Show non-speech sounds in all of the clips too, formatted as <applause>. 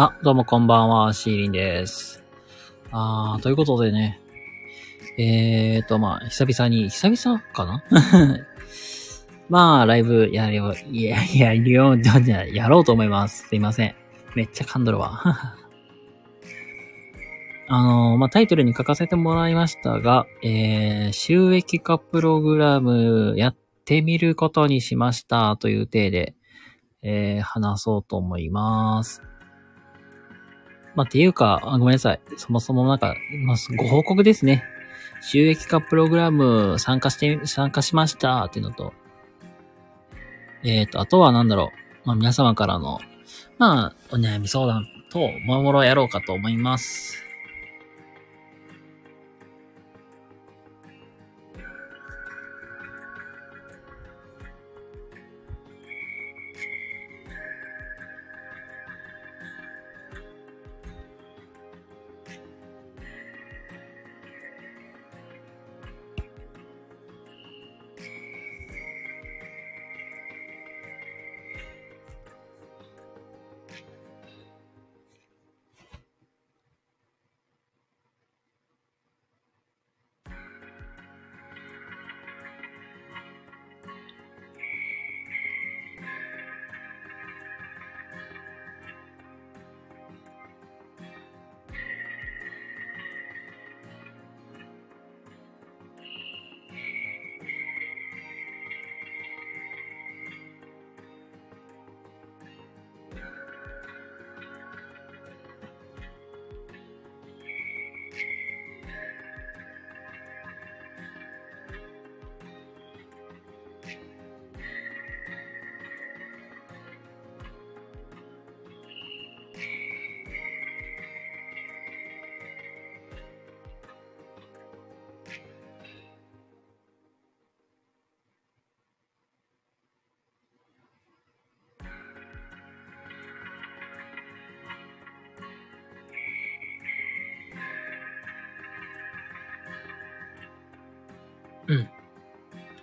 あ、どうもこんばんは、シーリンです。あー、ということでね。えーと、まあ、久々に、久々かな？<laughs> まあ、ライブやるよ、いや、いや、るよ、じゃじゃやろうと思います。すいません。めっちゃ噛んどるわ。あのまあ、タイトルに書かせてもらいましたが、えー、収益化プログラムやってみることにしましたという体で、えー、話そうと思います。まあ、ていうか、ごめんなさい。そもそもなんか、まあ、ご報告ですね。収益化プログラム参加して、参加しましたっていうのと、えっ、と、あとはなんだろう。まあ、皆様からの、まあ、お悩み相談と、もろもろやろうかと思います。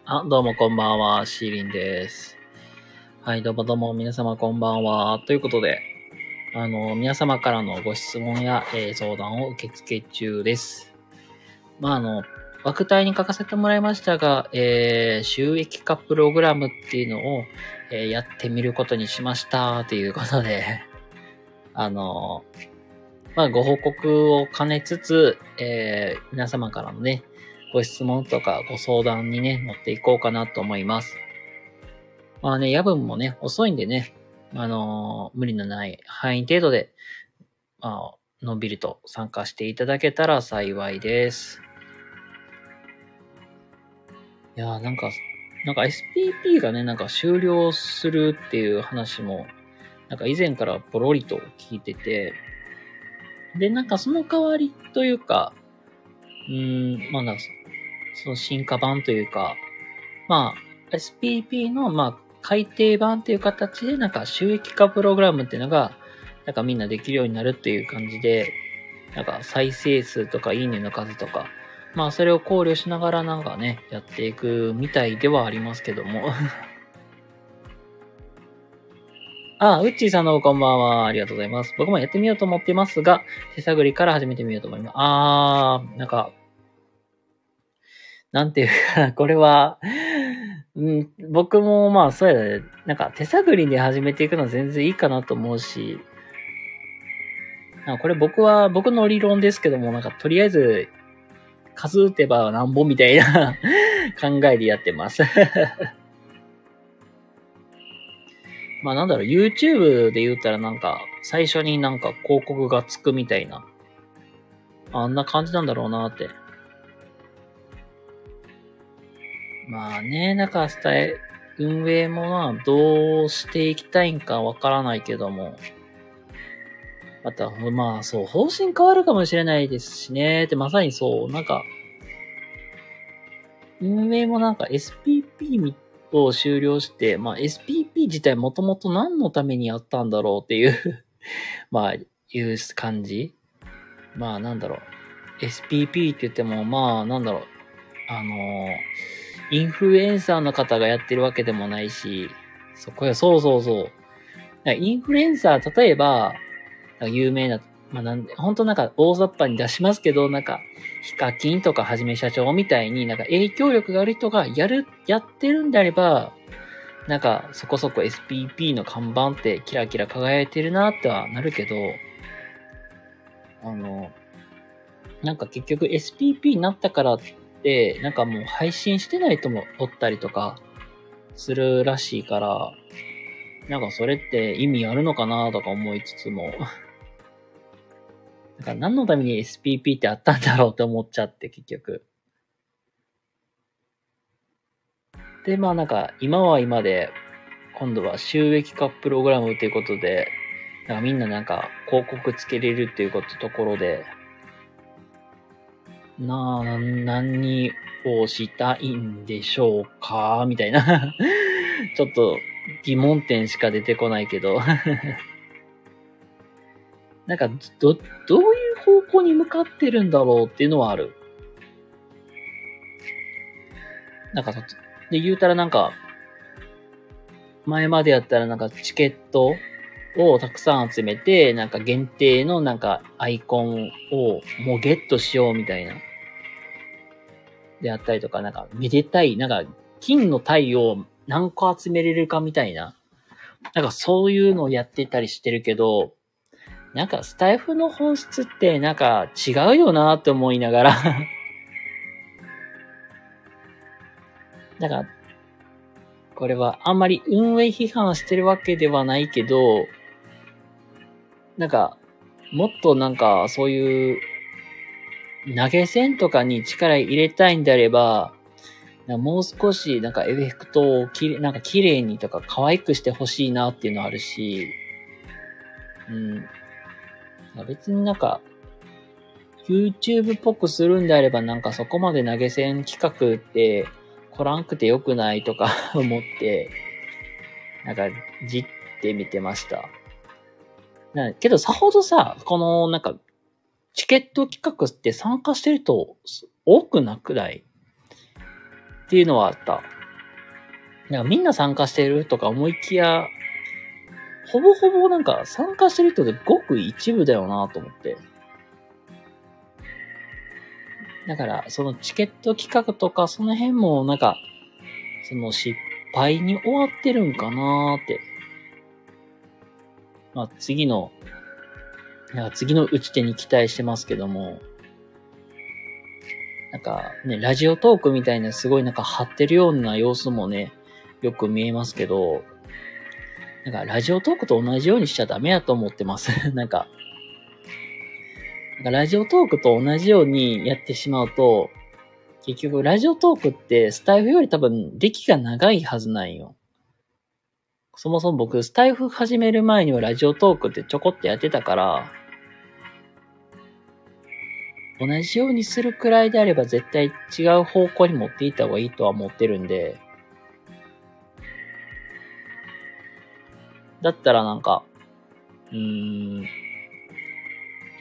あ、どうもこんばんは、シーリンです。はい、どうもどうも皆様こんばんは。ということで、あの、皆様からのご質問や、えー相談を受付中です。まあ、あの、枠体に書かせてもらいましたが、えー収益化プログラムっていうのを、えーやってみることにしました、ということで、<laughs> あの、まあ、ご報告を兼ねつつ、えー皆様からのね、ご質問とかご相談にね、乗っていこうかなと思います。まあね、夜分もね、遅いんでね、あのー無理のない範囲程度で、まあ、のんびりと参加していただけたら幸いです。いやーなんか、なんか SPP がね、なんか終了するっていう話も、なんか以前からポロリと聞いてて、で、なんかその代わりというか、うーん、まあなんか、その進化版というか、まあ、SPP の、まあ、改訂版という形で、なんか収益化プログラムっていうのが、なんかみんなできるようになるっていう感じで、なんか再生数とかいいねの数とか、まあそれを考慮しながらなんかね、やっていくみたいではありますけども。<laughs> あ、ウッチーさんのこんばんは。ありがとうございます。僕もやってみようと思ってますが、手探りから始めてみようと思います。あー、なんか、なんていうか、これは、うん、僕もまあそうやね、なんか手探りで始めていくのは全然いいかなと思うし、なんかこれ僕は、僕の理論ですけども、なんかとりあえず、数打てばなんぼみたいな <laughs> 考えでやってます。<laughs> まあなんだろう、YouTube で言ったらなんか、最初になんか広告がつくみたいな、あんな感じなんだろうなって。まあね、なんかスタイ運営もまあどうしていきたいんかわからないけども。また、まあそう、方針変わるかもしれないですしね。ってまさにそう、なんか、運営もなんか SPP を終了して、まあ SPP 自体もともと何のためにやったんだろうっていう <laughs> まあ、いう感じ。まあなんだろう。SPP って言っても、まあなんだろう。あのインフルエンサーの方がやってるわけでもないし、そこや、そうそうそう。インフルエンサー、例えば、有名な、まあなんで、本当なんか大雑把に出しますけど、なんか、ヒカキンとかはじめ社長みたいになんか影響力がある人がやる、やってるんであれば、なんかそこそこ SPP の看板ってキラキラ輝いてるなってはなるけど、あの、なんか結局 SPP になったから、なんかもう配信してない人もおったりとかするらしいから、なんかそれって意味あるのかなとか思いつつも、<laughs> なんか何のために SPP ってあったんだろうって思っちゃって結局。で、まあなんか今は今で、今度は収益化プログラムということで、なんかみんななんか広告つけれるっていうことところで、なあ、何をしたいんでしょうか？みたいな <laughs> ちょっと疑問点しか出てこないけど <laughs> なんか、ど、どういう方向に向かってるんだろうっていうのはある。なんか、で、言うたらなんか、前までやったらなんかチケットをたくさん集めて、なんか限定のなんかアイコンをもうゲットしようみたいな。であったりとか、なんかめでたい、なんか金の体を何個集めれるかみたいな。なんかそういうのをやってたりしてるけど、なんかスタイフの本質ってなんか違うよなって思いながら <laughs> なんか、これはあんまり運営批判してるわけではないけど、なんか、もっとなんかそういう投げ銭とかに力入れたいんであれば、もう少しなんかエフェクトをきれなんか綺麗にとか可愛くしてほしいなっていうのあるし、うん。別になんか、YouTube っぽくするんであればなんかそこまで投げ銭企画って来らんくてよくないとか <laughs> 思って、なんか、じって見てました。なけどさほどさ、このなんかチケット企画って参加してると多くなくない？っていうのはあった。なんかみんな参加してるとか思いきや、ほぼほぼなんか参加してる人でごく一部だよなと思って。だから、そのチケット企画とかその辺もなんか、その失敗に終わってるんかなーって。まあ次のなんか次の打ち手に期待してますけども、なんかね、ラジオトークみたいなすごいなんか張ってるような様子もね、よく見えますけど、なんかラジオトークと同じようにしちゃダメやと思ってます。<laughs> なんか、なんかラジオトークと同じようにやってしまうと、結局ラジオトークってスタイフより多分歴が長いはずなんよ。そもそも僕、スタイフ始める前にはラジオトークってちょこっとやってたから、同じようにするくらいであれば絶対違う方向に持っていった方がいいとは思ってるんで、だったらなんか、うーん、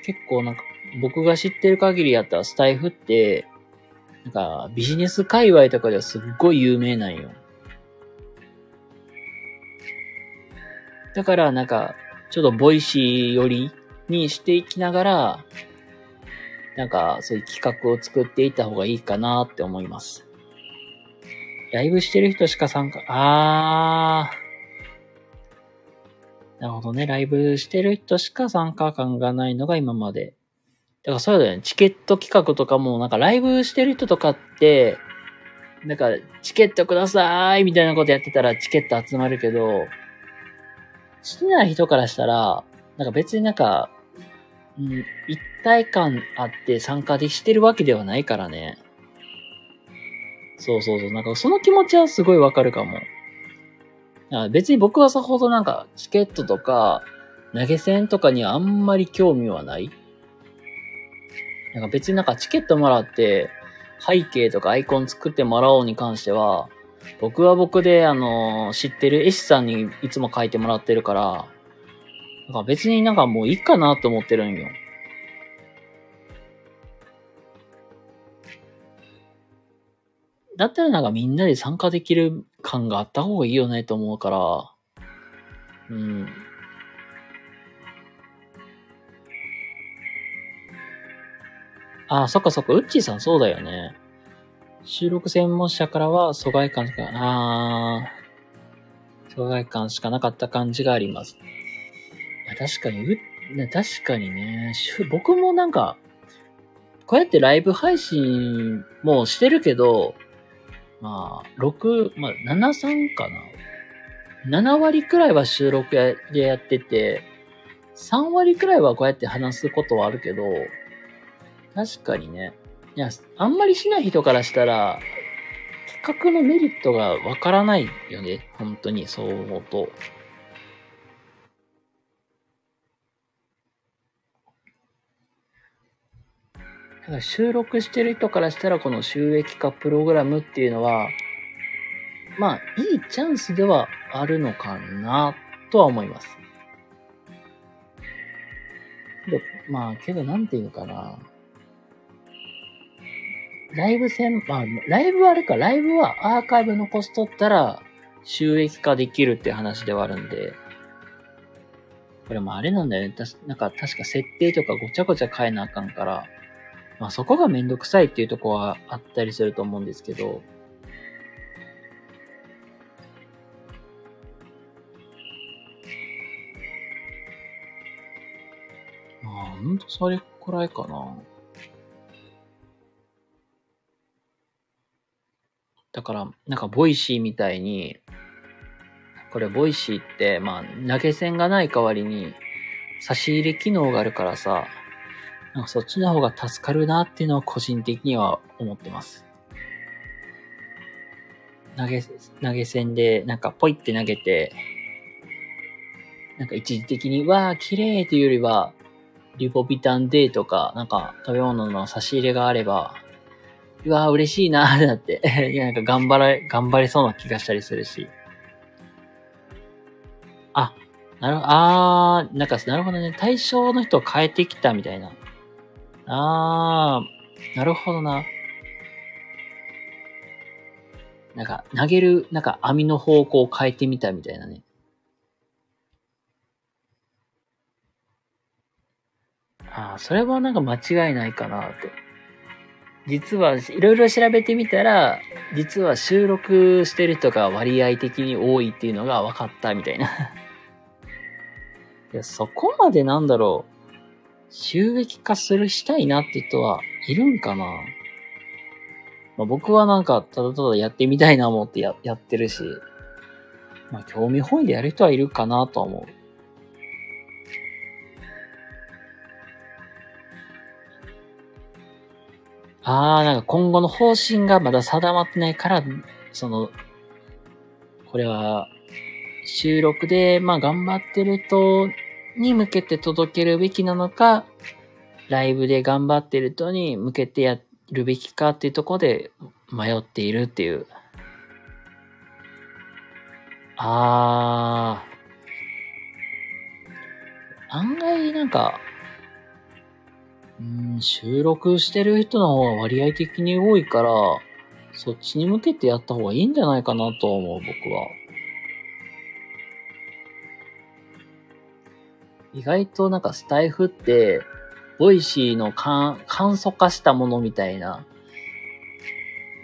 結構なんか僕が知ってる限りやったらスタイフって、なんかビジネス界隈とかではすっごい有名なんよ。だからなんか、ちょっと Voicy 寄りにしていきながら、なんかそういう企画を作っていった方がいいかなって思います。ライブしてる人しか参加、あー。なるほどね。ライブしてる人しか参加感がないのが今まで。だからそうだよね。チケット企画とかも、なんかライブしてる人とかって、なんかチケットくださいみたいなことやってたらチケット集まるけど、好きな人からしたら、なんか別になんか、うん、一体感あって参加でしてるわけではないからね。そうそうそう。なんかその気持ちはすごいわかるかも。別に僕はさほどなんかチケットとか投げ銭とかにはあんまり興味はない。なんか別になんかチケットもらって背景とかアイコン作ってもらおうに関しては、僕は僕で、あの、知ってる絵師さんにいつも描いてもらってるから、だから別になんかもういいかなと思ってるんよ。だったらなんかみんなで参加できる感があった方がいいよねと思うから、うん。あ、そっかそっか、ウッチーさんそうだよね。収録専門者からは疎外感しか、あー、疎外感しかなかった感じがありますね。確かに、確かにね、僕もなんか、こうやってライブ配信もしてるけど、まあ、6、まあ、7、3かな。7割くらいは収録でやってて、3割くらいはこうやって話すことはあるけど、確かにね。いや、あんまりしない人からしたら、企画のメリットがわからないよね。本当に、そう思うと。だから収録してる人からしたら、この収益化プログラムっていうのは、まあ、いいチャンスではあるのかな、とは思います。で、まあ、けど、なんていうのかな。ライブ戦、まあ、ライブはあれか、ライブはアーカイブ残しとったら、収益化できるって話ではあるんで、これもあれなんだよね。たなんか確か設定とかごちゃごちゃ変えなあかんから、まあそこがめんどくさいっていうとこはあったりすると思うんですけど、まあほんとそれくらいかな。だから、なんか Voicy みたいに、これ Voicy って、まあ投げ銭がない代わりに差し入れ機能があるからさ、なんかそっちの方が助かるなっていうのは個人的には思ってます。投げ、投げ銭で、なんかポイって投げて、なんか一時的に、わー、綺麗というよりは、リポビタン D とか、なんか食べ物の差し入れがあれば、うわー、嬉しいなー <laughs> ってなって、いや、なんか頑張れ、頑張れそうな気がしたりするし。あ、なるほど、あー、なんか、なるほどね。対象の人を変えてきたみたいな。あー、なるほどな。なんか、投げる、なんか網の方向を変えてみたみたいなね。ああ、それはなんか間違いないかなって。実は、いろいろ調べてみたら、実は収録してる人が割合的に多いっていうのが分かったみたいな。いや、そこまでなんだろう。収益化するしたいなって人はいるんかな、まあ、僕はなんか、ただただやってみたいな思ってややってるし、まあ、興味本位でやる人はいるかなとは思う。あー、なんか今後の方針がまだ定まってないから、その、これは、収録で、まあ頑張ってると、に向けて届けるべきなのか、ライブで頑張ってる人に向けてやるべきかっていうとこで迷っているっていう。あー。案外なんか、うん、収録してる人の方が割合的に多いから、そっちに向けてやった方がいいんじゃないかなと思う、僕は。意外となんかスタイフって、 Voicy の簡素化したものみたいな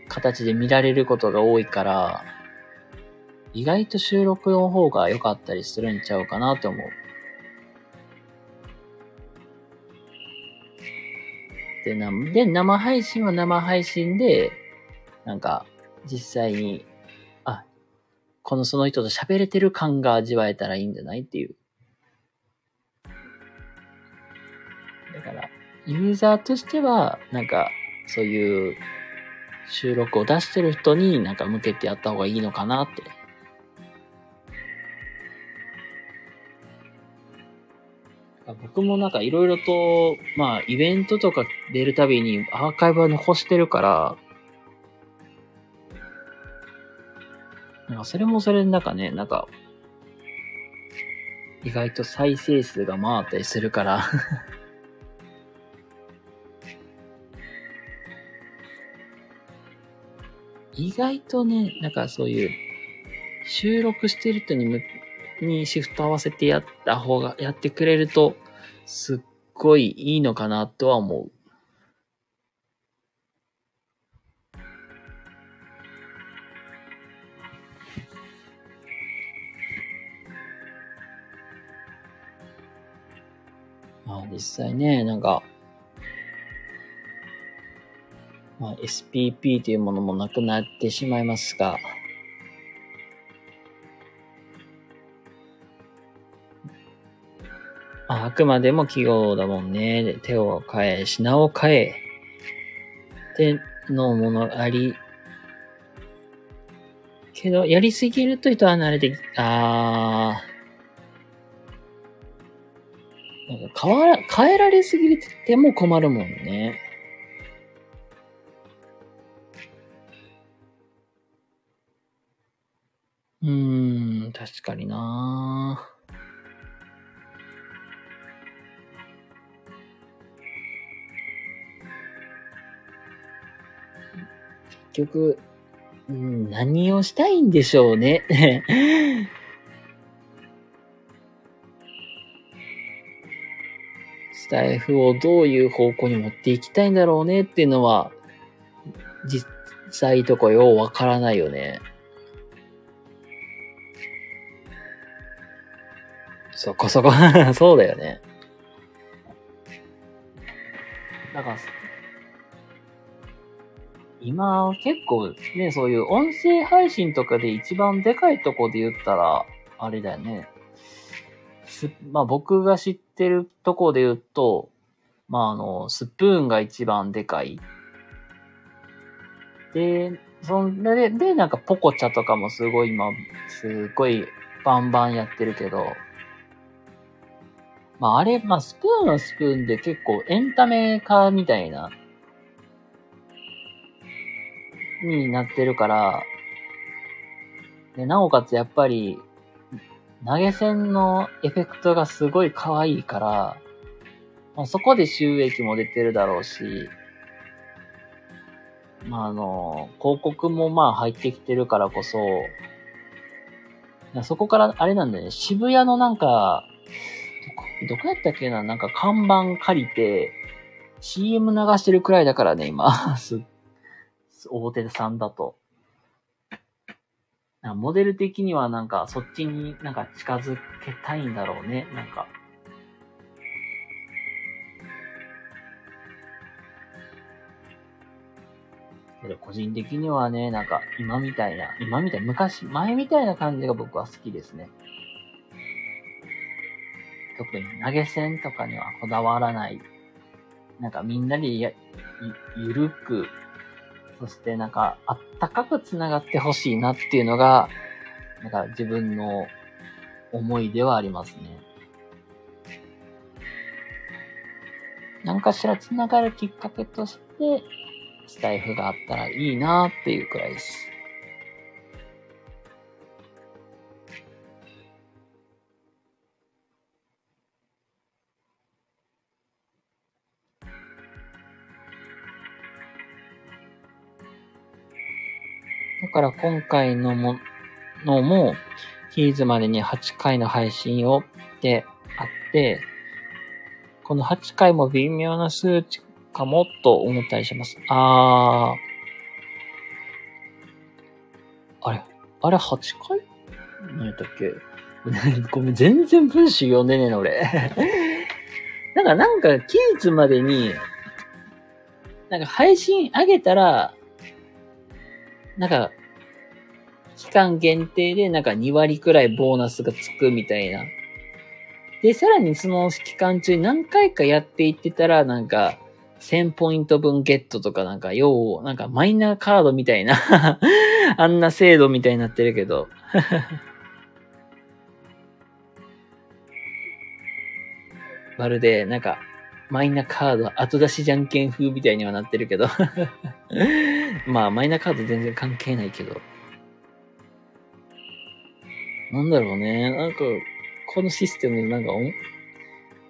形で見られることが多いから、意外と収録の方が良かったりするんちゃうかなって思う。で、なで、生配信は生配信で、なんか、実際に、あ、このその人と喋れてる感が味わえたらいいんじゃないっていう。ユーザーとしては、なんか、そういう収録を出してる人になんか向けてやった方がいいのかなって。僕もなんかいろいろと、まあイベントとか出るたびにアーカイブは残してるから、なんかそれもそれでなんかね、なんか、意外と再生数が回ったりするから意外とね、なんかそういう、収録してる人にむ、にシフト合わせてやった方が、やってくれると、すっごいいいのかなとは思う。まあ実際ね、なんか、まあ SPP というものもなくなってしまいますが、ああくまでも企業だもんね。で手を変え、品を変え、ってのものあり、けど、やりすぎると人は慣れてき、あー、なんか変わら、変えられすぎても困るもんね。ーん、確かにな結局、うん、何をしたいんでしょうね。<laughs> スタイフをどういう方向に持っていきたいんだろうねっていうのは、実際とかようわからないよね。そこそこ <laughs> そうだよね。だから、今結構ね、そういう音声配信とかで一番でかいとこで言ったら、あれだよね。す、まあ僕が知ってるとこで言うと、まああの、スプーンが一番でかい。で、そんで、で、なんかポコチャとかもすごい今、すごいバンバンやってるけど、まああれ、まあスプーンはスプーンで結構エンタメ化みたいな、になってるから、で、なおかつやっぱり、投げ銭のエフェクトがすごい可愛いから、まあ、そこで収益も出てるだろうし、まあ、あの、広告もまあ入ってきてるからこそ、そこからあれなんだよね、渋谷のなんか、どこ、やったっけな？なんか看板借りて、CM 流してるくらいだからね、今。<laughs> す大手さんだと。モデル的にはなんかそっちになんか近づけたいんだろうね。なんか。個人的にはね、なんか今みたいな、今みたい、昔、前みたいな感じが僕は好きですね。特に投げ銭とかにはこだわらない。なんかみんなでや、ゆるくそしてなんか、あったかく繋がってほしいなっていうのが、なんか自分の思いではありますね。何かしら繋がるきっかけとして、スタイフがあったらいいなっていうくらいです。から今回のものも、ヒーズまでに8回の配信をってあって、この8回も微妙な数値かもと思ったりします。あー。あれ？あれ8回？何やったっけ？<laughs> ごめん、全然文章読んでねえの、俺。<laughs> なんか、なんか、期日までに、なんか配信上げたら、なんか、期間限定でなんか2割くらいボーナスがつくみたいな。で、さらにその期間中に何回かやっていってたら、なんか、1000ポイント分ゲットとかなんか、要、なんかマイナーカードみたいな <laughs> あんな制度みたいになってるけど <laughs> まるで、なんか、マイナーカード後出しじゃんけん風みたいにはなってるけど <laughs> まあ、マイナーカード全然関係ないけど。なんだろうね。なんか、このシステム、なんか、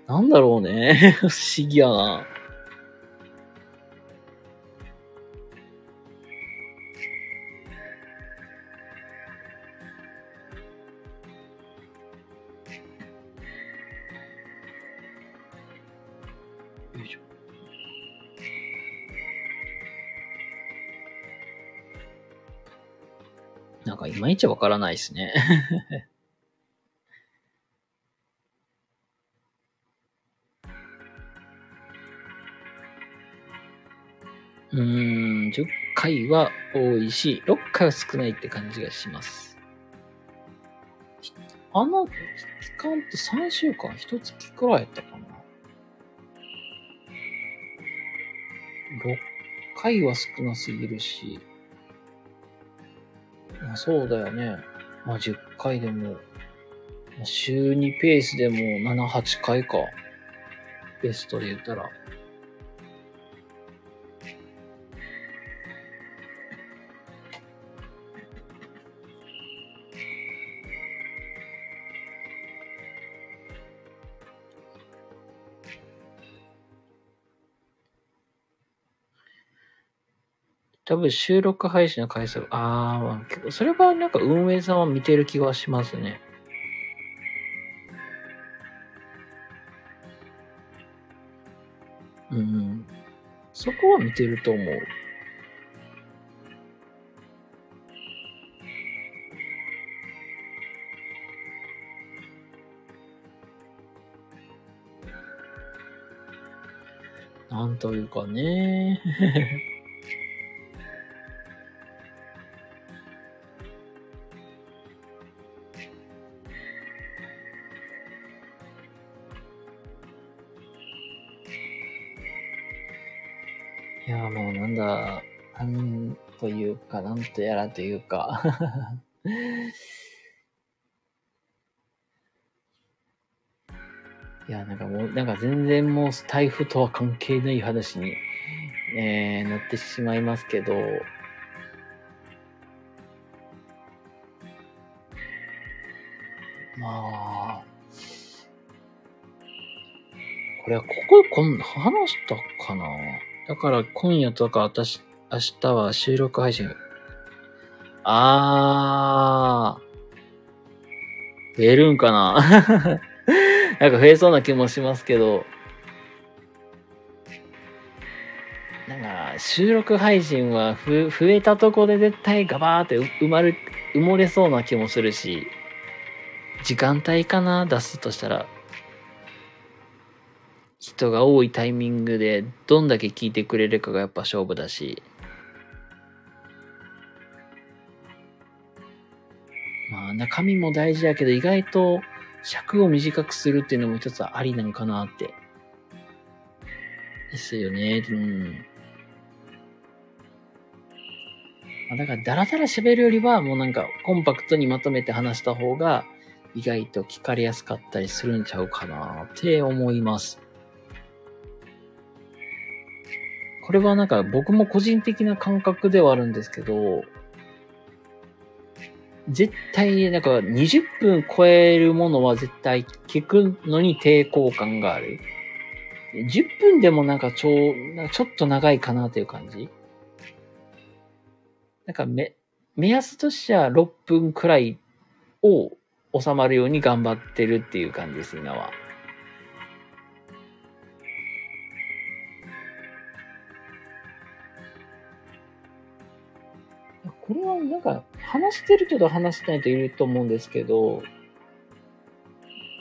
なんだろうね。<laughs> 不思議やな。かいまいちわからないですね。<laughs> うん、10回は多いし、6回は少ないって感じがします。あの期間って3週間、1月くらいやったかな。6回は少なすぎるし、まあそうだよね。まあ10回でも、週2ペースでも7、8回か。ベストで言ったら。多分収録配信の回数、ああ、それはなんか運営さんは見てる気はしますね。うん。そこは見てると思う。なんというかね。か、なんとやらというか。<laughs> いや、なんかもう、なんか全然もう台風とは関係ない話に、えー、なってしまいますけど、まあ、これはここでこん話したかな？だから今夜とか私、明日は収録配信。あー。増えるんかな <laughs> なんか増えそうな気もしますけど。なんか、収録配信はふ増えたとこで絶対ガバーって埋まる、埋もれそうな気もするし、時間帯かな出すとしたら。人が多いタイミングでどんだけ聞いてくれるかがやっぱ勝負だし。まあ中身も大事だけど意外と尺を短くするっていうのも一つありなのかなって。ですよね。うん。だからダラダラ喋るよりはもうなんかコンパクトにまとめて話した方が意外と聞かれやすかったりするんちゃうかなって思います。これはなんか僕も個人的な感覚ではあるんですけど、絶対なんか20分超えるものは絶対聞くのに抵抗感がある。10分でもなんかちょ、なちょっと長いかなという感じ。なんかめ、目安としては6分くらいを収まるように頑張ってるっていう感じです、今は。これはなんか話してる人と話してない人いると思うんですけど、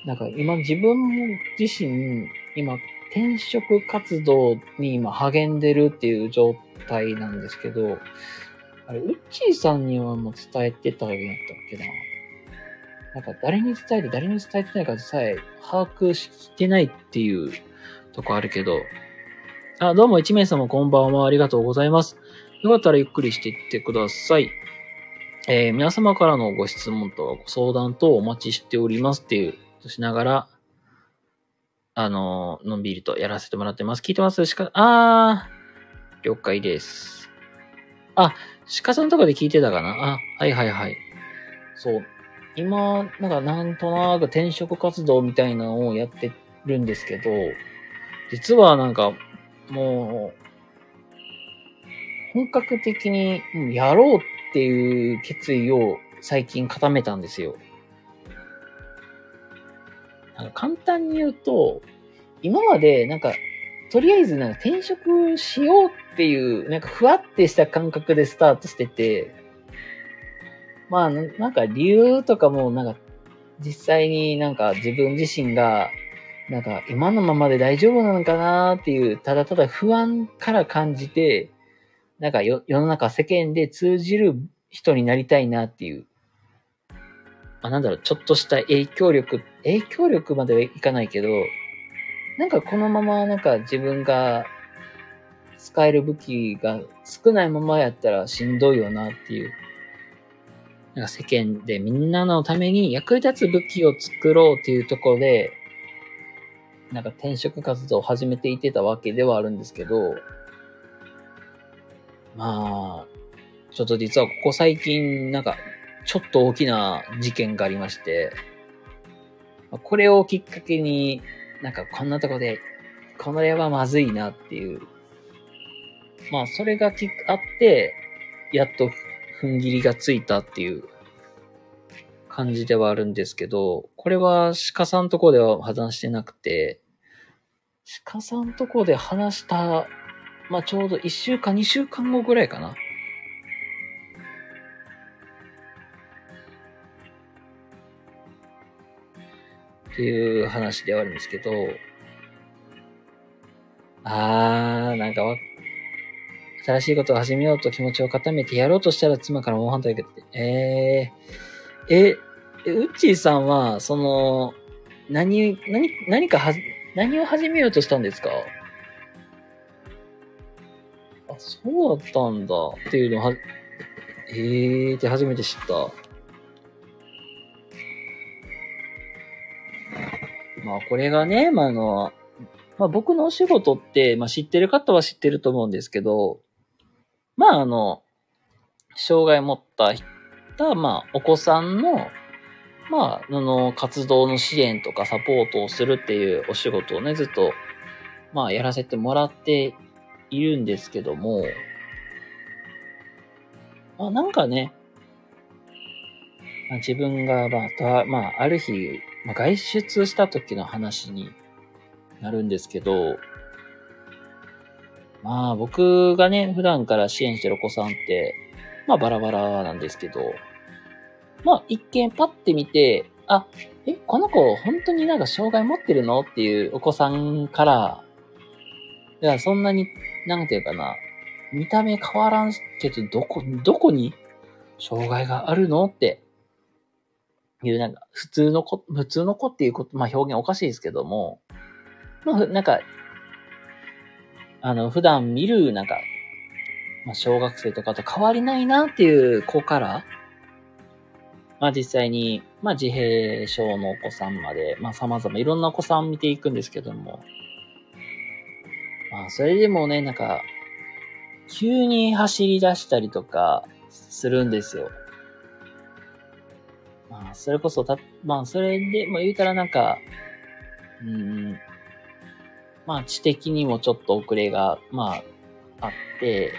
なんか今自分自身、今転職活動に今励んでるっていう状態なんですけど、あれ、ウッチーさんにはもう伝えてたんやったっけな？なんか誰に伝えて誰に伝えてないかさえ把握してないっていうとこあるけど、あ、どうも一名様こんばんはありがとうございます。よかったらゆっくりしていってください。えー皆様からのご質問とご相談とお待ちしておりますっていう、としながら、あののんびりとやらせてもらってます。聞いてます？しか、あー、了解です。あ、鹿さんとかで聞いてたかな？あ、はいはいはい。そう。今、なんかなんとなく転職活動みたいなのをやってるんですけど、実はなんか、もう、本格的にやろうっていう決意を最近固めたんですよ。なんか簡単に言うと、今までなんか、とりあえずなんか転職しようっていう、なんかふわってした感覚でスタートしてて、まあななんか理由とかもなんか実際になんか自分自身がなんか今のままで大丈夫なのかなっていう、ただただ不安から感じて、なんか世の中世間で通じる人になりたいなっていう、あ、なんだろう、ちょっとした影響力、影響力まではいかないけど、なんかこのままなんか自分が使える武器が少ないままやったらしんどいよなっていう。なんか世間でみんなのために役立つ武器を作ろうっていうところで、なんか転職活動を始めていてたわけではあるんですけど、まあ、ちょっと実はここ最近、なんか、ちょっと大きな事件がありまして、これをきっかけに、なんかこんなとこで、これはまずいなっていう。まあ、それがきあって、やっと踏ん切りがついたっていう感じではあるんですけど、これは鹿さんとこでは話してなくて、鹿さんとこで話した、まあちょうど1週間、2週間後ぐらいかな。っていう話ではあるんですけど、あー、なんかわ、新しいことを始めようと気持ちを固めてやろうとしたら妻から猛反対を受けて、えー、え、え、ウッチーさんは、その、何、何、何かは、何を始めようとしたんですか、そうだったんだっていうのは、えーって初めて知った。まあこれがね、まああの、まあ僕のお仕事って、まあ知ってる方は知ってると思うんですけど、まああの、障害を持った人、まあお子さんの、まあ、あの、活動の支援とかサポートをするっていうお仕事をね、ずっと、まあやらせてもらっているんですけども、まあなんかね、まあ、自分が、まあ、まあ、ある日、まあ、外出した時の話になるんですけど、まあ僕がね、普段から支援してるお子さんって、まあバラバラなんですけど、まあ一見パッて見て、あ、え、この子本当になんか障害持ってるの？っていうお子さんから、いや、そんなに、なんていうかな、見た目変わらんけど、どこ、どこに障害があるのっていう、なんか、普通の子、普通の子っていうこと、まあ表現おかしいですけども、まあ、なんか、あの、普段見る、なんか、まあ、小学生とかと変わりないなっていう子から、まあ実際に、まあ自閉症のお子さんまで、まあ様々いろんなお子さん見ていくんですけども、まあそれでもね、なんか、急に走り出したりとかするんですよ。まあ、それこそた、まあ、それで、まあ、言うたらなんか、うん、まあ、知的にもちょっと遅れが、まあ、あって、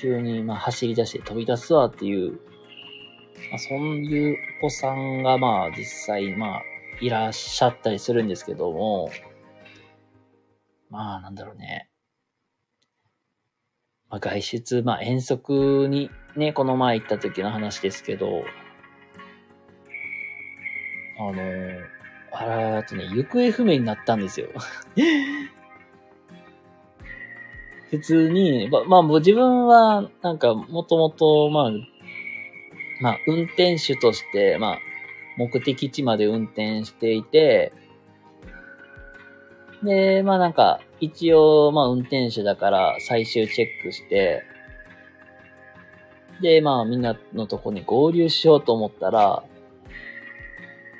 急に、まあ、走り出して飛び出すわっていう、まあ、そういうお子さんが、まあ、実際、まあ、いらっしゃったりするんですけども、まあ、なんだろうね。まあ、外出、まあ、遠足にね、この前行った時の話ですけど、あの、あら、あとね、行方不明になったんですよ。<laughs> 普通に、ま、まあ、自分は、なんか、もともと、まあ、まあ、運転手として、まあ、目的地まで運転していて、で、まあなんか、一応、まあ運転手だから最終チェックして、で、まあみんなのとこに合流しようと思ったら、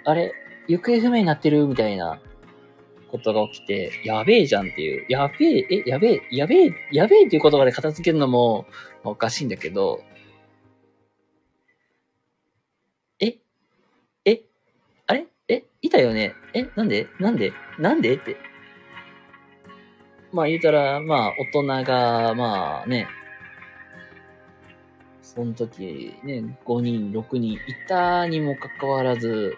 あれ、行方不明になってる？みたいなことが起きて、やべえじゃんっていう。やべえ、え、やべえ、やべえ、やべえっていう言葉で片付けるのも、まあ、おかしいんだけど、え、え、あれ？え、いたよね？え、なんで？なんで？なんで？って。まあ言うたら、まあ大人が、まあね、その時ね、5人、6人いたにもかかわらず、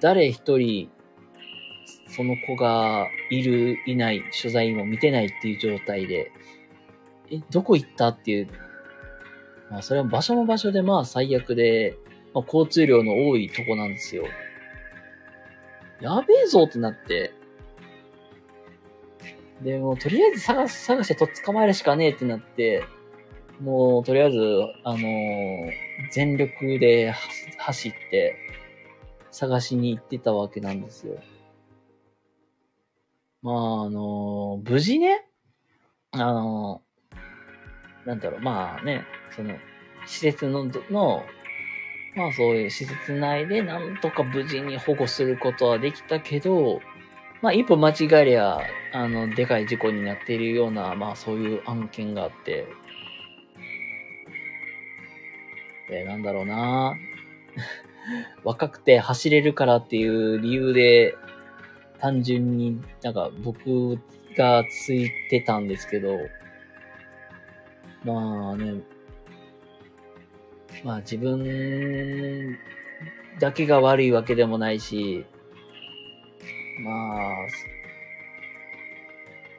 誰一人、その子がいる、いない、取材も見てないっていう状態で、え、どこ行ったっていう、まあそれは場所も場所でまあ最悪で、まあ交通量の多いとこなんですよ。やべえぞってなって、で、もとりあえず探し探してとっ捕まえるしかねえってなって、もう、とりあえず、あのー全力で走って、探しに行ってたわけなんですよ。まあ、あのー無事ね、あのーなんだろう、まあね、その、施設の、の、まあそういう施設内でなんとか無事に保護することはできたけど、まあ一歩間違えりゃ、あの、でかい事故になっているような、まあそういう案件があって、で、なんだろうな。<laughs> 若くて走れるからっていう理由で、単純になんか僕がついてたんですけど、まあね、まあ自分だけが悪いわけでもないし、まあ、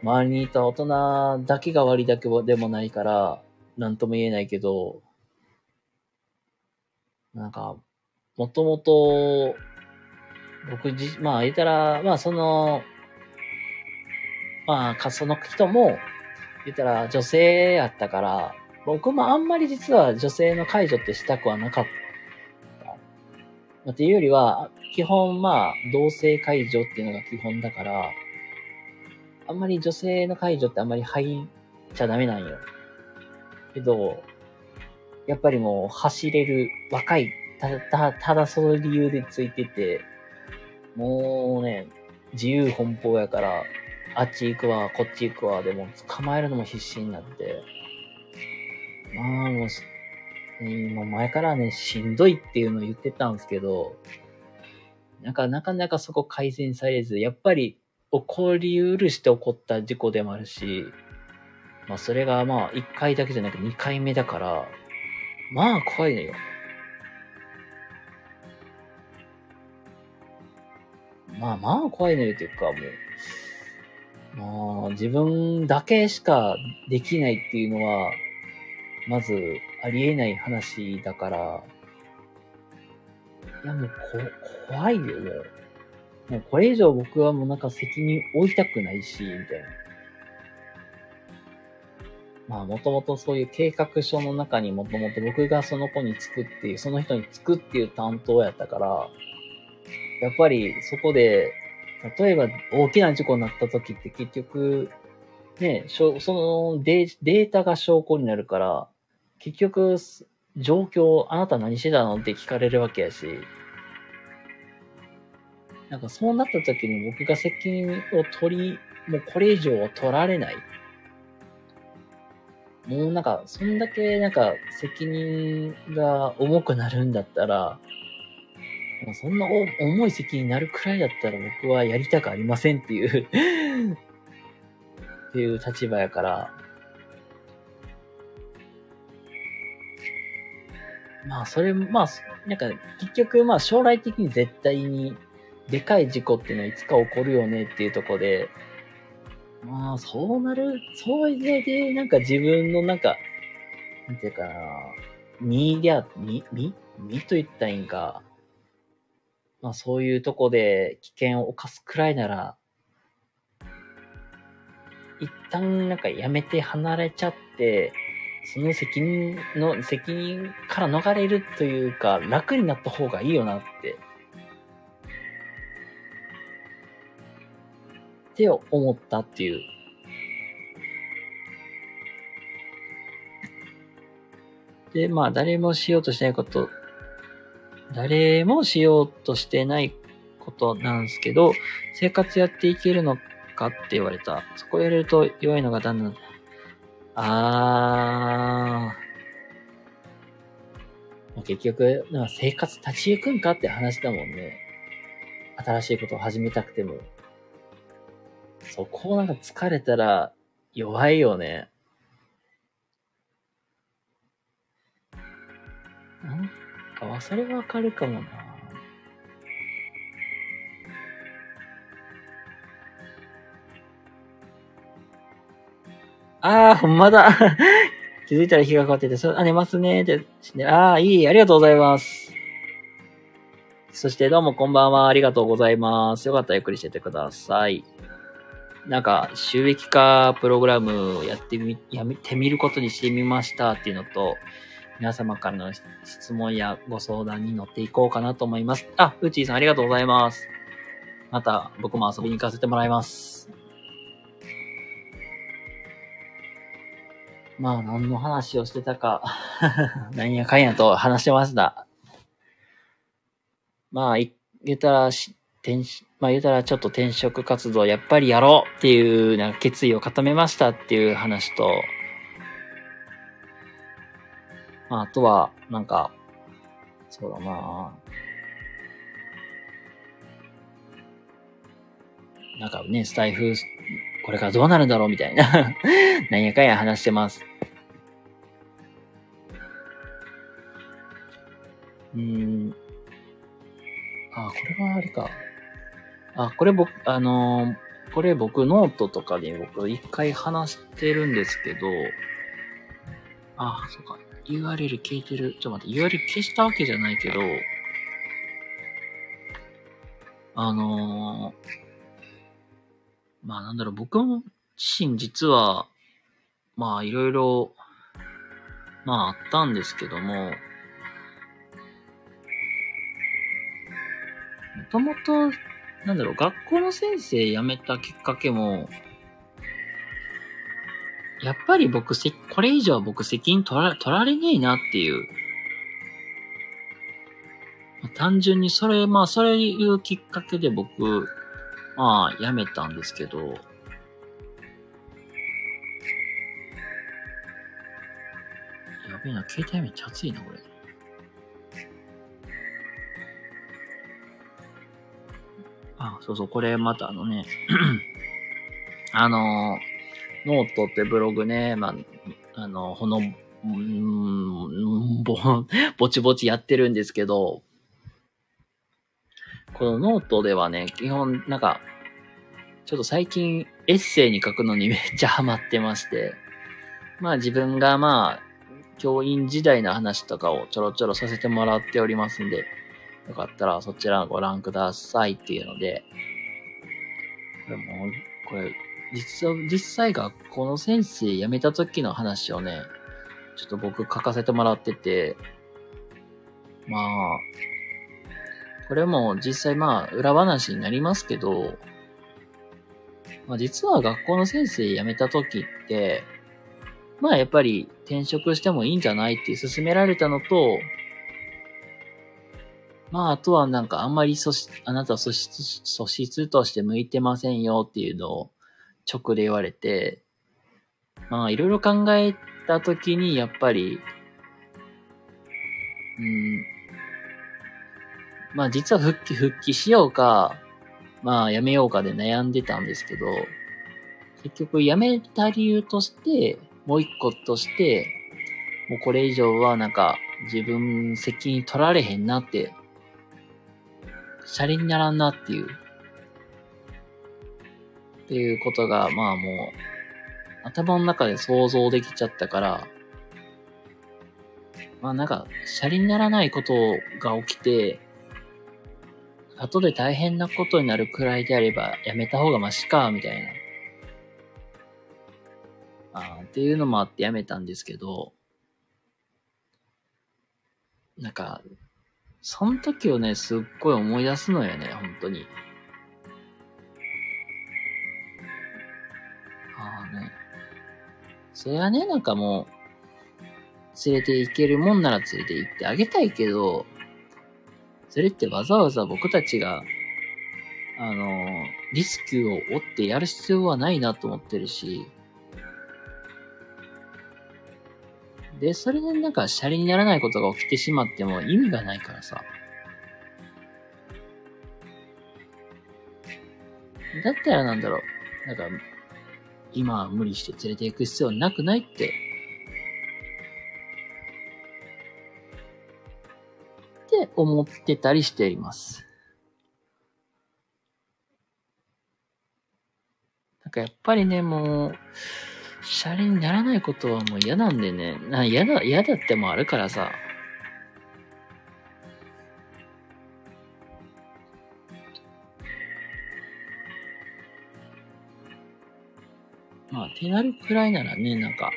周りにいた大人だけが悪いだけでもないから、なんとも言えないけど、なんか、もともと、僕自、まあ言ったら、まあその、まあか、その人も、言ったら女性やったから、僕もあんまり実は女性の介助ってしたくはなかった。っていうよりは、基本まあ、同性介助っていうのが基本だから、あんまり女性の介助ってあんまり入っちゃダメなんよ。けど、やっぱりもう走れる若い、たたただその理由でついてて、もうね、自由奔放やから、あっち行くわ、こっち行くわ、でも捕まえるのも必死になって、まあもう、もう前からね、しんどいっていうのを言ってたんですけど、なんかなかなかそこ改善されず、やっぱり起こりうるして起こった事故でもあるし、まあそれがまあ1回だけじゃなく2回目だから、まあ怖いのよ。まあまあ怖いのよっていうかもう、まあ自分だけしかできないっていうのは、まずありえない話だから、いやもうこ怖いよ、もう。もうこれ以上僕はもうなんか責任負いたくないし、みたいな。まあもともとそういう計画書の中にもともと僕がその子につくっていう、その人につくっていう担当やったから、やっぱりそこで、例えば大きな事故になった時って結局、ね、そのデーデータが証拠になるから、結局、状況、あなた何してたの？って聞かれるわけやし、なんかそうなった時に僕が責任を取り、もうこれ以上は取られない。もうなんか、そんだけなんか責任が重くなるんだったら、もうそんな重い責任になるくらいだったら僕はやりたくありませんっていう <laughs> っていう立場やから、まあ、それ、まあ、なんか、結局、まあ、将来的に絶対に、でかい事故っていうのはいつか起こるよねっていうとこで、まあ、そうなる、それで、なんか自分のなんか、なんていうかな、身であ、身、身？身と言ったらいいんか、まあ、そういうとこで危険を冒すくらいなら、一旦なんかやめて離れちゃって、その責任の、責任から逃れるというか、楽になった方がいいよなって。って思ったっていう。で、まあ、誰もしようとしてないこと、誰もしようとしてないことなんですけど、生活やっていけるのかって言われた。そこやれると弱いのがだんだん、あー。結局、な生活立ち行くんかって話だもんね。新しいことを始めたくても。そこをなんか疲れたら弱いよね。なんか、それはわかるかもな。ああ、ほんまだ。<laughs> 気づいたら日が変わってて、そあ、寝ますね。って、ああ、いい、ありがとうございます。そしてどうもこんばんは。ありがとうございます。よかったらゆっくりしててください。なんか収益化プログラムをやってみ、やめてみることにしてみましたっていうのと、皆様からの質問やご相談に乗っていこうかなと思います。あ、うちーさんありがとうございます。また僕も遊びに行かせてもらいます。まあ、何の話をしてたか <laughs> 何やかんやと話してました。まあ、言ったらし、転まあ言うたらちょっと転職活動やっぱりやろうっていうなんか決意を固めましたっていう話と、まああとは、なんか、そうだななんかね、スタイフ、これからどうなるんだろうみたいな <laughs> なんやかんや話してます。うーん。あ、これはあれか。あ、これ僕、あのー、これ僕ノートとかで僕一回話してるんですけど、あ、そうか。URL 消えてる。ちょっと待って、URL 消したわけじゃないけど、あのー、まあなんだろう、僕も自身実は、まあいろいろ、まああったんですけども、もともとなんだろう、学校の先生辞めたきっかけも、やっぱり僕せ、これ以上僕責任取ら取られねえなっていう。単純にそれ、まあ、それいうきっかけで僕、まあ、辞めたんですけど、やべえな、携帯めっちゃ熱いな、これ。あ、そうそう、これまたあのね、<clears throat> あの、ノートってブログね、まあ、あの、ほの、んぼ、ぼちぼちやってるんですけど、このノートではね、基本、なんか、ちょっと最近エッセイ書くのに <laughs> めっちゃハマってまして、まあ自分がまあ、教員時代の話とかをちょろちょろさせてもらっておりますんで、よかったらそちらご覧くださいっていうので、これも、これ、実は、実際学校の先生辞めた時の話をね、ちょっと僕書かせてもらってて、まあ、これも実際まあ裏話になりますけど、まあ実は学校の先生辞めた時って、まあやっぱり転職してもいいんじゃないって勧められたのと、まあ、あとはなんかあんまり素質、あなた素質、素質として向いてませんよっていうのを直で言われて、まあ、いろいろ考えたときに、やっぱり、うん、まあ実は復帰、復帰しようか、まあやめようかで悩んでたんですけど、結局やめた理由として、もう一個として、もうこれ以上はなんか自分責任取られへんなってシャレにならんなっていう。っていうことが、まあもう、頭の中で想像できちゃったから、まあなんか、シャレにならないことが起きて、後で大変なことになるくらいであれば、やめた方がマシか、みたいな。あっていうのもあってやめたんですけど、なんか、その時をね、すっごい思い出すのよね、本当に。ああね。それはね、なんかもう、連れて行けるもんなら連れて行ってあげたいけど、それってわざわざ僕たちが、あの、リスクを負ってやる必要はないなと思ってるし、で、それでなんかシャレにならないことが起きてしまっても意味がないからさ。だったらなんだろう。なんか、今は無理して連れて行く必要なくないって。って思ってたりしています。なんかやっぱりね、もう、シャレにならないことはもう嫌なんでね。な、嫌だ、嫌だってもあるからさ。まあ、手なるくらいならね、なんか、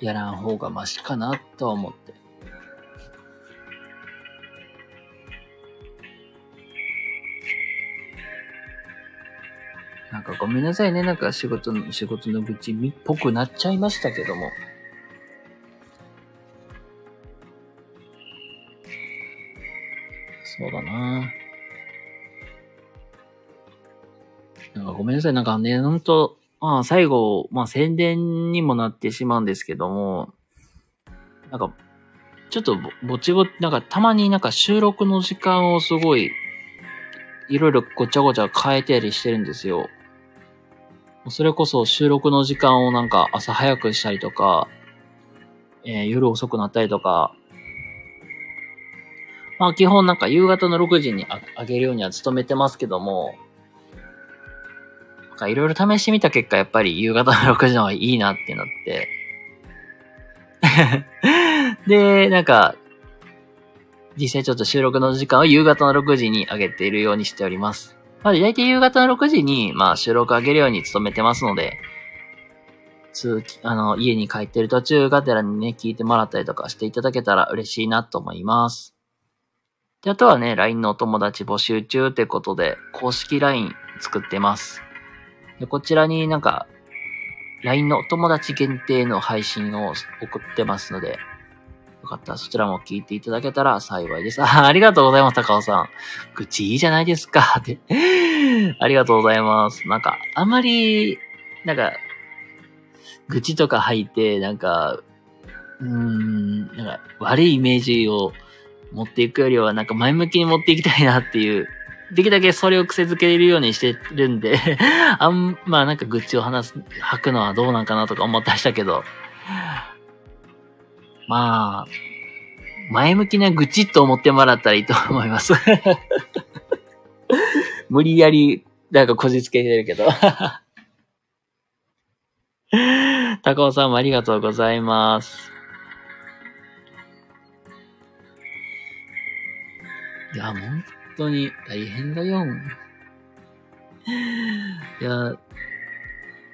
やらん方がマシかなとは思って。んかごめんなさいね。なんか仕事の、仕事の愚痴っぽくなっちゃいましたけども。そうだななんかごめんなさい。なんかね、ほんと、まあ最後、まあ宣伝にもなってしまうんですけども、なんか、ちょっとぼちぼち、なんかたまになんか収録の時間をすごい、いろいろごちゃごちゃ変えたりしてるんですよ。それこそ収録の時間をなんか朝早くしたりとか、えー、夜遅くなったりとか、まあ基本なんか夕方の6時にあげるようには努めてますけども、なんかいろいろ試してみた結果やっぱり夕方の6時の方がいいなってなって、<laughs> で、なんか、実際ちょっと収録の時間を夕方の6時に上げているようにしております。まあ、大体夕方の6時に、まあ、収録上げるように努めてますので、通あの、家に帰ってる途中がてらにね、聞いてもらったりとかしていただけたら嬉しいなと思います。で、あとはね、LINE のお友達募集中ってことで、公式 LINE 作ってます。で、こちらになんか、LINE のお友達限定の配信を送ってますので、かったらそちらも聞いていただけたら幸いです。あありがとうございます、高尾さん。愚痴いいじゃないですか。って。<laughs> ありがとうございます。なんか、あまり、なんか、愚痴とか吐いて、なんか、うーん、なんか、悪いイメージを持っていくよりは、なんか前向きに持っていきたいなっていう、できるだけそれを癖づけるようにしてるんで <laughs> あん、まあなんか愚痴を話す、吐くのはどうなんかなとか思ったりしたけど、まあ、前向きな愚痴と思ってもらったらいいと思います <laughs> 無理やり、なんかこじつけてるけど <laughs> 高尾さんもありがとうございます。いや、本当に大変だよ。いや、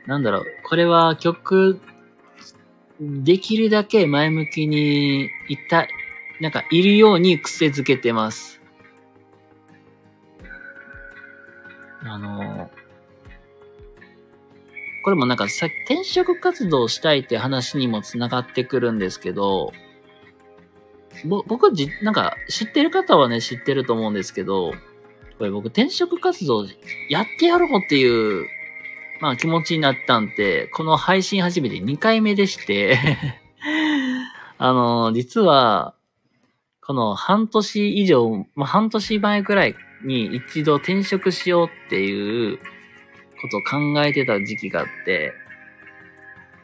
なんだろう、これは曲できるだけ前向きにいた、なんかいるように癖づけてます。あの、これもなんかさ、転職活動したいって話にもつながってくるんですけど、ぼ、僕じ、なんか知ってる方はね、知ってると思うんですけど、これ僕転職活動やってやろうっていうまあ気持ちになったんで、この配信始めて2回目でして <laughs> あの、実は、この半年以上、まあ半年前くらいに一度転職しようっていうことを考えてた時期があって、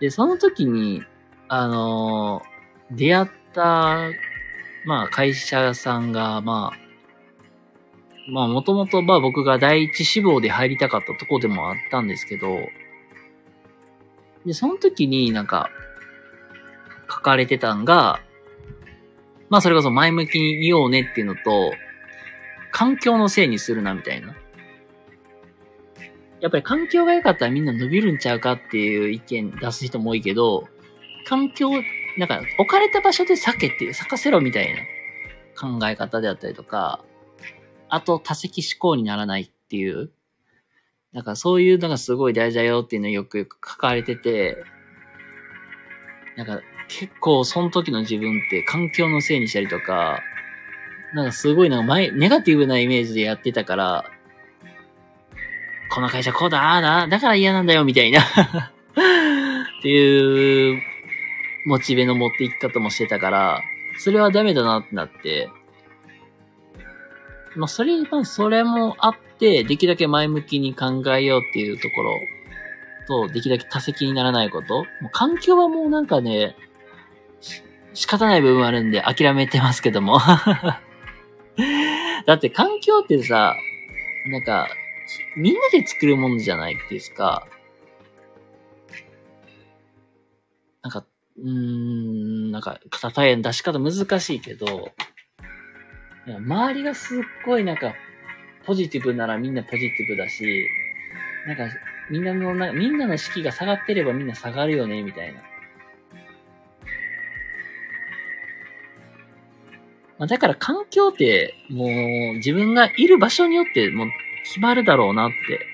で、その時に、あの、出会った、まあ会社さんが、まあ、まあもともとまあ僕が第一志望で入りたかったとこでもあったんですけど、で、その時になんか、書かれてたんが、まあそれこそ前向きにいようねっていうのと、環境のせいにするなみたいな。やっぱり環境が良かったらみんな伸びるんちゃうかっていう意見出す人も多いけど、環境、なんか置かれた場所で避けて、咲かせろみたいな考え方であったりとか、あと多席思考にならないっていう。なんかそういうのがすごい大事だよっていうのをよくよく書かれてて、なんか結構その時の自分って環境のせいにしたりとか、なんかすごいなんか前、ネガティブなイメージでやってたから、この会社こうだ、ああだ、だから嫌なんだよ、みたいな。っていう、モチベの持っていき方もしてたから、それはダメだなってなって、まあ、それ、まあ、それもあって、できるだけ前向きに考えようっていうところと、できるだけ多席にならないこと。もう環境はもうなんかね、仕方ない部分あるんで諦めてますけども。<laughs> だって環境ってさ、なんか、みんなで作るものじゃないですか。なんか、うーん、なんか、例え出し方難しいけど、周りがすっごいなんか、ポジティブならみんなポジティブだし、なんか、みんなのな、みんなの士気が下がってればみんな下がるよね、みたいな。まあ、だから環境って、もう自分がいる場所によってもう決まるだろうなって、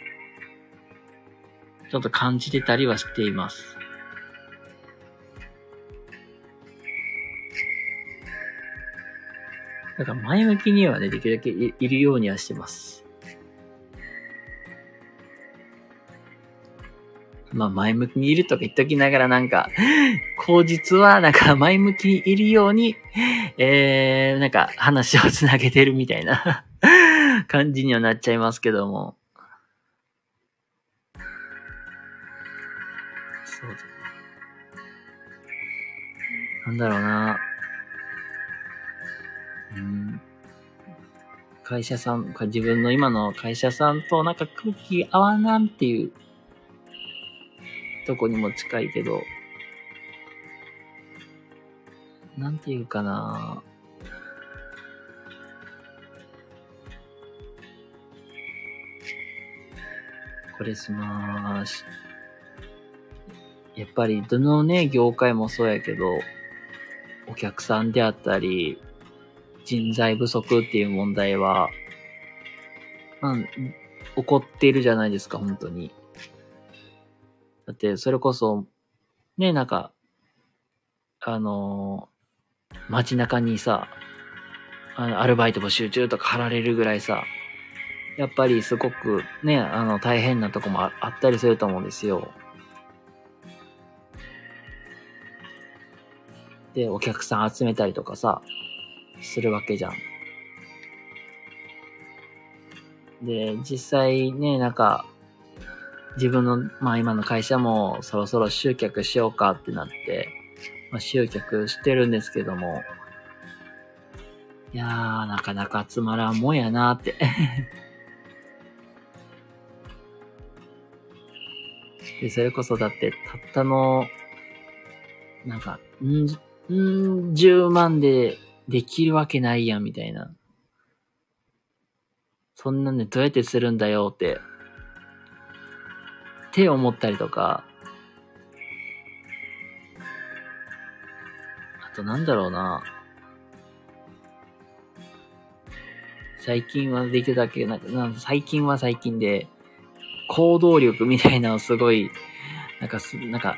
ちょっと感じてたりはしています。だから前向きにはね、できるだけいるようにはしてます。まあ前向きにいるとか言っときながらなんか、口実はなんか前向きにいるように、えー、なんか話をつなげてるみたいな <laughs> 感じにはなっちゃいますけども。そうだ。なんだろうな。うん。会社さん、自分の今の会社さんとなんか空気合わなんっていうとこにも近いけど、なんていうかなこれしまーす。やっぱりどのね、業界もそうやけど、お客さんであったり、人材不足っていう問題は、まあ、起こっているじゃないですか、本当に。だって、それこそ、ね、なんか、あのー、街中にさ、あ、アルバイト募集中とか貼られるぐらいさ、やっぱりすごくね、あの、大変なとこもあったりすると思うんですよ。で、お客さん集めたりとかさ、するわけじゃん。で、実際ね、なんか、自分の、まあ今の会社もそろそろ集客しようかってなって、まあ集客してるんですけども、いやー、なかなかつまらんもんやなーって <laughs> で、それこそだって、たったの、なんか、ん、ん、10万でできるわけないやん、みたいな。そんなんでどうやってするんだよって、って思ったりとか、あとなんだろうな。最近はできるだけ、なんか、最近は最近で、行動力みたいなのをすごい、なんかす、なんか、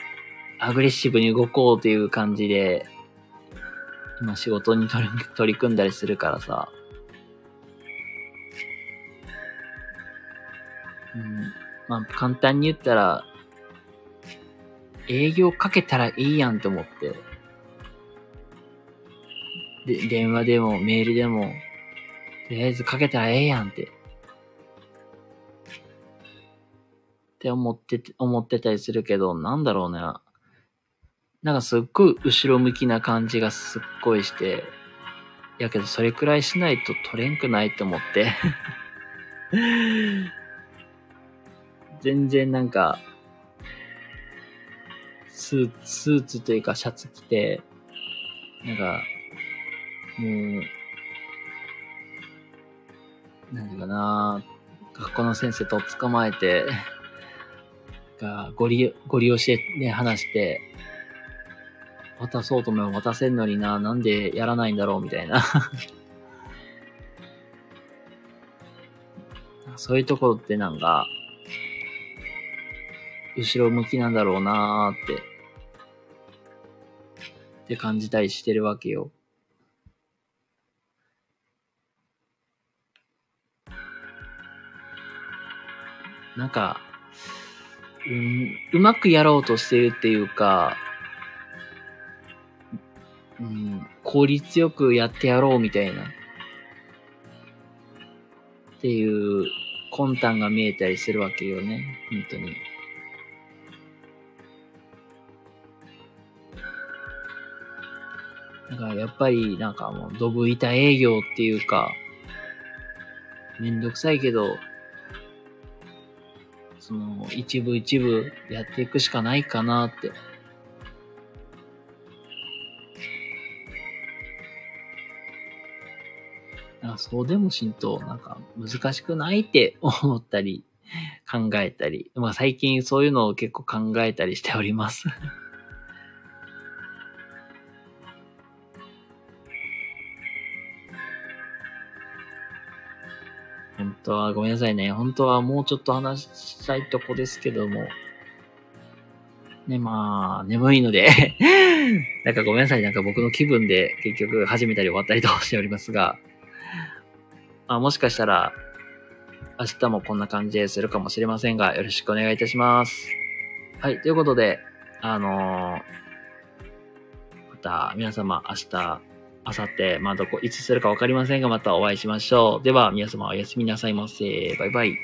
アグレッシブに動こうという感じで、今仕事に取り <laughs> 取り組んだりするからさ。うん、まあ、簡単に言ったら、営業かけたらいいやんと思って。で、電話でもメールでも、とりあえずかけたらええやんって。って思って、思ってたりするけど、なんだろうね。なんかすっごい後ろ向きな感じがすっごいして、やけどそれくらいしないと取れんくないと思って。<laughs> 全然なんか、スーツ、スーツというかシャツ着て、なんか、もう、なんていうかな、学校の先生と捕まえて、か、ご利、ご利用してね、話して、渡そうとも渡せんのにな、なんでやらないんだろうみたいな <laughs> そういうところってなんか、後ろ向きなんだろうなーって、って感じたりしてるわけよ。なんか、うん、うまくやろうとしてるっていうか、うん、効率よくやってやろうみたいな。っていう魂胆が見えたりするわけよね。本当に。だからやっぱりなんかもうドブ板営業っていうか、めんどくさいけど、その、一部一部やっていくしかないかなって。なんかそうでもしんと、なんか難しくないって <laughs> 思ったり考えたり、まあ最近そういうのを結構考えたりしております。<laughs> 本当はごめんなさいね。本当はもうちょっと話したいとこですけども。ね、まあ、眠いので <laughs> なんかごめんなさい。なんか僕の気分で結局始めたり終わったりとしておりますが、まあ、もしかしたら明日もこんな感じでするかもしれませんが、よろしくお願いいたします。はい、ということで、あのーまた皆様明日、明後日、まあどこ、いつするかわかりませんが、またお会いしましょう。では、皆様おやすみなさいませ。バイバイ。